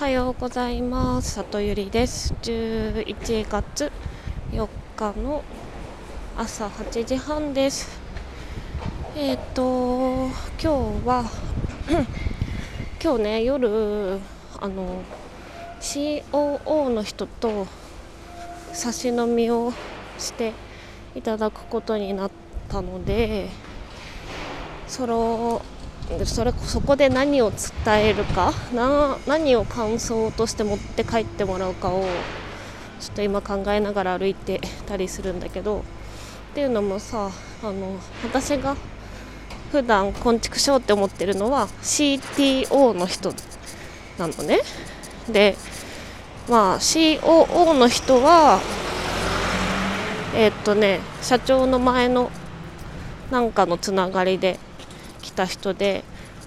おはようございます。里ゆりです。11月4日の朝8時半です。えっ、ー、と今日は 今日ね夜あの COO の人と差し飲みをしていただくことになったのでそのそれそこで何を伝えるか？な何を感想として持って帰ってもらうかをちょっと今考えながら歩いてたりするんだけど。っていうのもさあの私が普段昆虫賞って思ってるのは CTO の人なのね。でまあ COO の人はえー、っとね社長の前のなんかのつながりで来た人で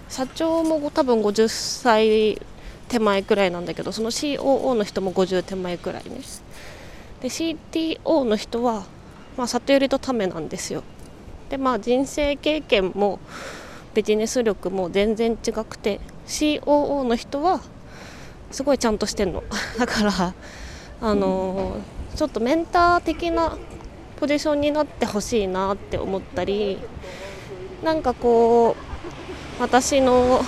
社長も多分50歳手前くらいなんだけどその COO の人も50手前くらいね。で CTO の人は、まあ、里寄りとためなんですよ。でまあ人生経験もビジネス力も全然違くて COO の人はすごいちゃんとしてんの。だからあのー、ちょっとメンター的なポジションになってほしいなって思ったりなんかこう私の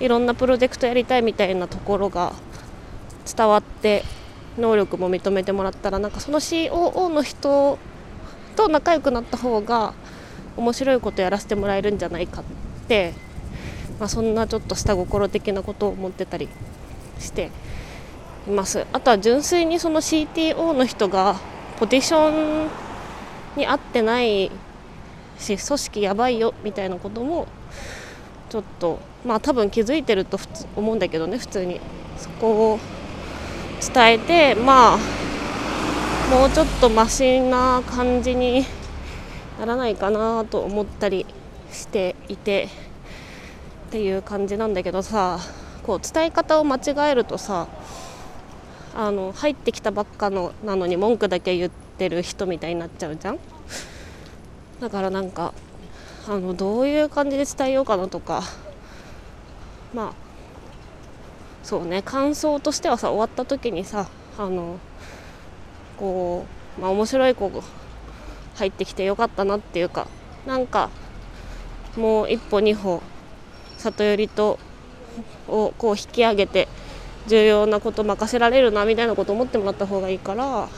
いろんなプロジェクトやりたいみたいなところが伝わって能力も認めてもらったらなんかその COO の人と仲良くなった方が面白いことやらせてもらえるんじゃないかって、まあ、そんなちょっと下心的なことを思ってたりしています。あとは純粋にその CTO の人がポジションに合ってないし組織やばいよみたいなこともちょっとまあ多分気づいてると思うんだけどね普通に。そこを伝えてまあもうちょっとマシな感じにならないかなと思ったりしていてっていう感じなんだけどさこう伝え方を間違えるとさあの入ってきたばっかのなのに文句だけ言ってる人みたいになっちゃうじゃん。だからなんかあのどういう感じで伝えようかなとかまあそうね感想としてはさ終わった時にさあのこうまあ面白い子が入ってきてよかったなっていうかなんかもう一歩二歩里寄りとをこう引き上げて重要なこと任せられるなみたいなこと思ってもらった方がいいから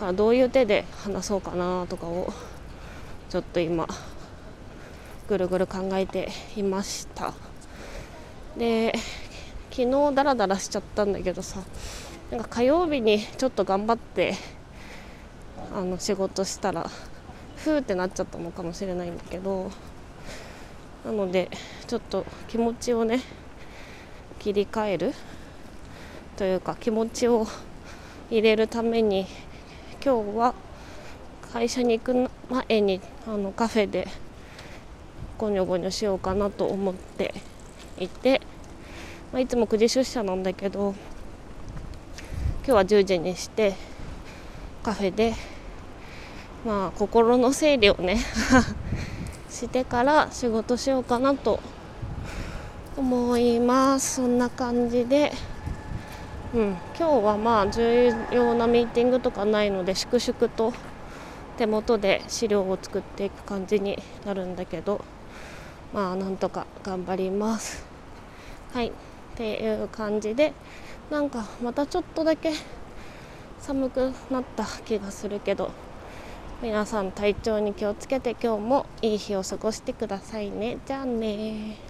からどういう手で話そうかなとかをちょっと今ぐるぐる考えていました。で昨日ダラダラしちゃったんだけどさなんか火曜日にちょっと頑張ってあの仕事したらふーってなっちゃったのかもしれないんだけどなのでちょっと気持ちをね切り替えるというか気持ちを入れるために今日は会社に行く前にあのカフェでゴニョゴニョしようかなと思っていて、まあ、いつも9時出社なんだけど今日は10時にしてカフェでまあ心の整理をね してから仕事しようかなと思いますそんな感じで。うん、今日はまあ重要なミーティングとかないので粛々と手元で資料を作っていく感じになるんだけどまあなんとか頑張ります。はい。っていう感じでなんかまたちょっとだけ寒くなった気がするけど皆さん体調に気をつけて今日もいい日を過ごしてくださいね。じゃあね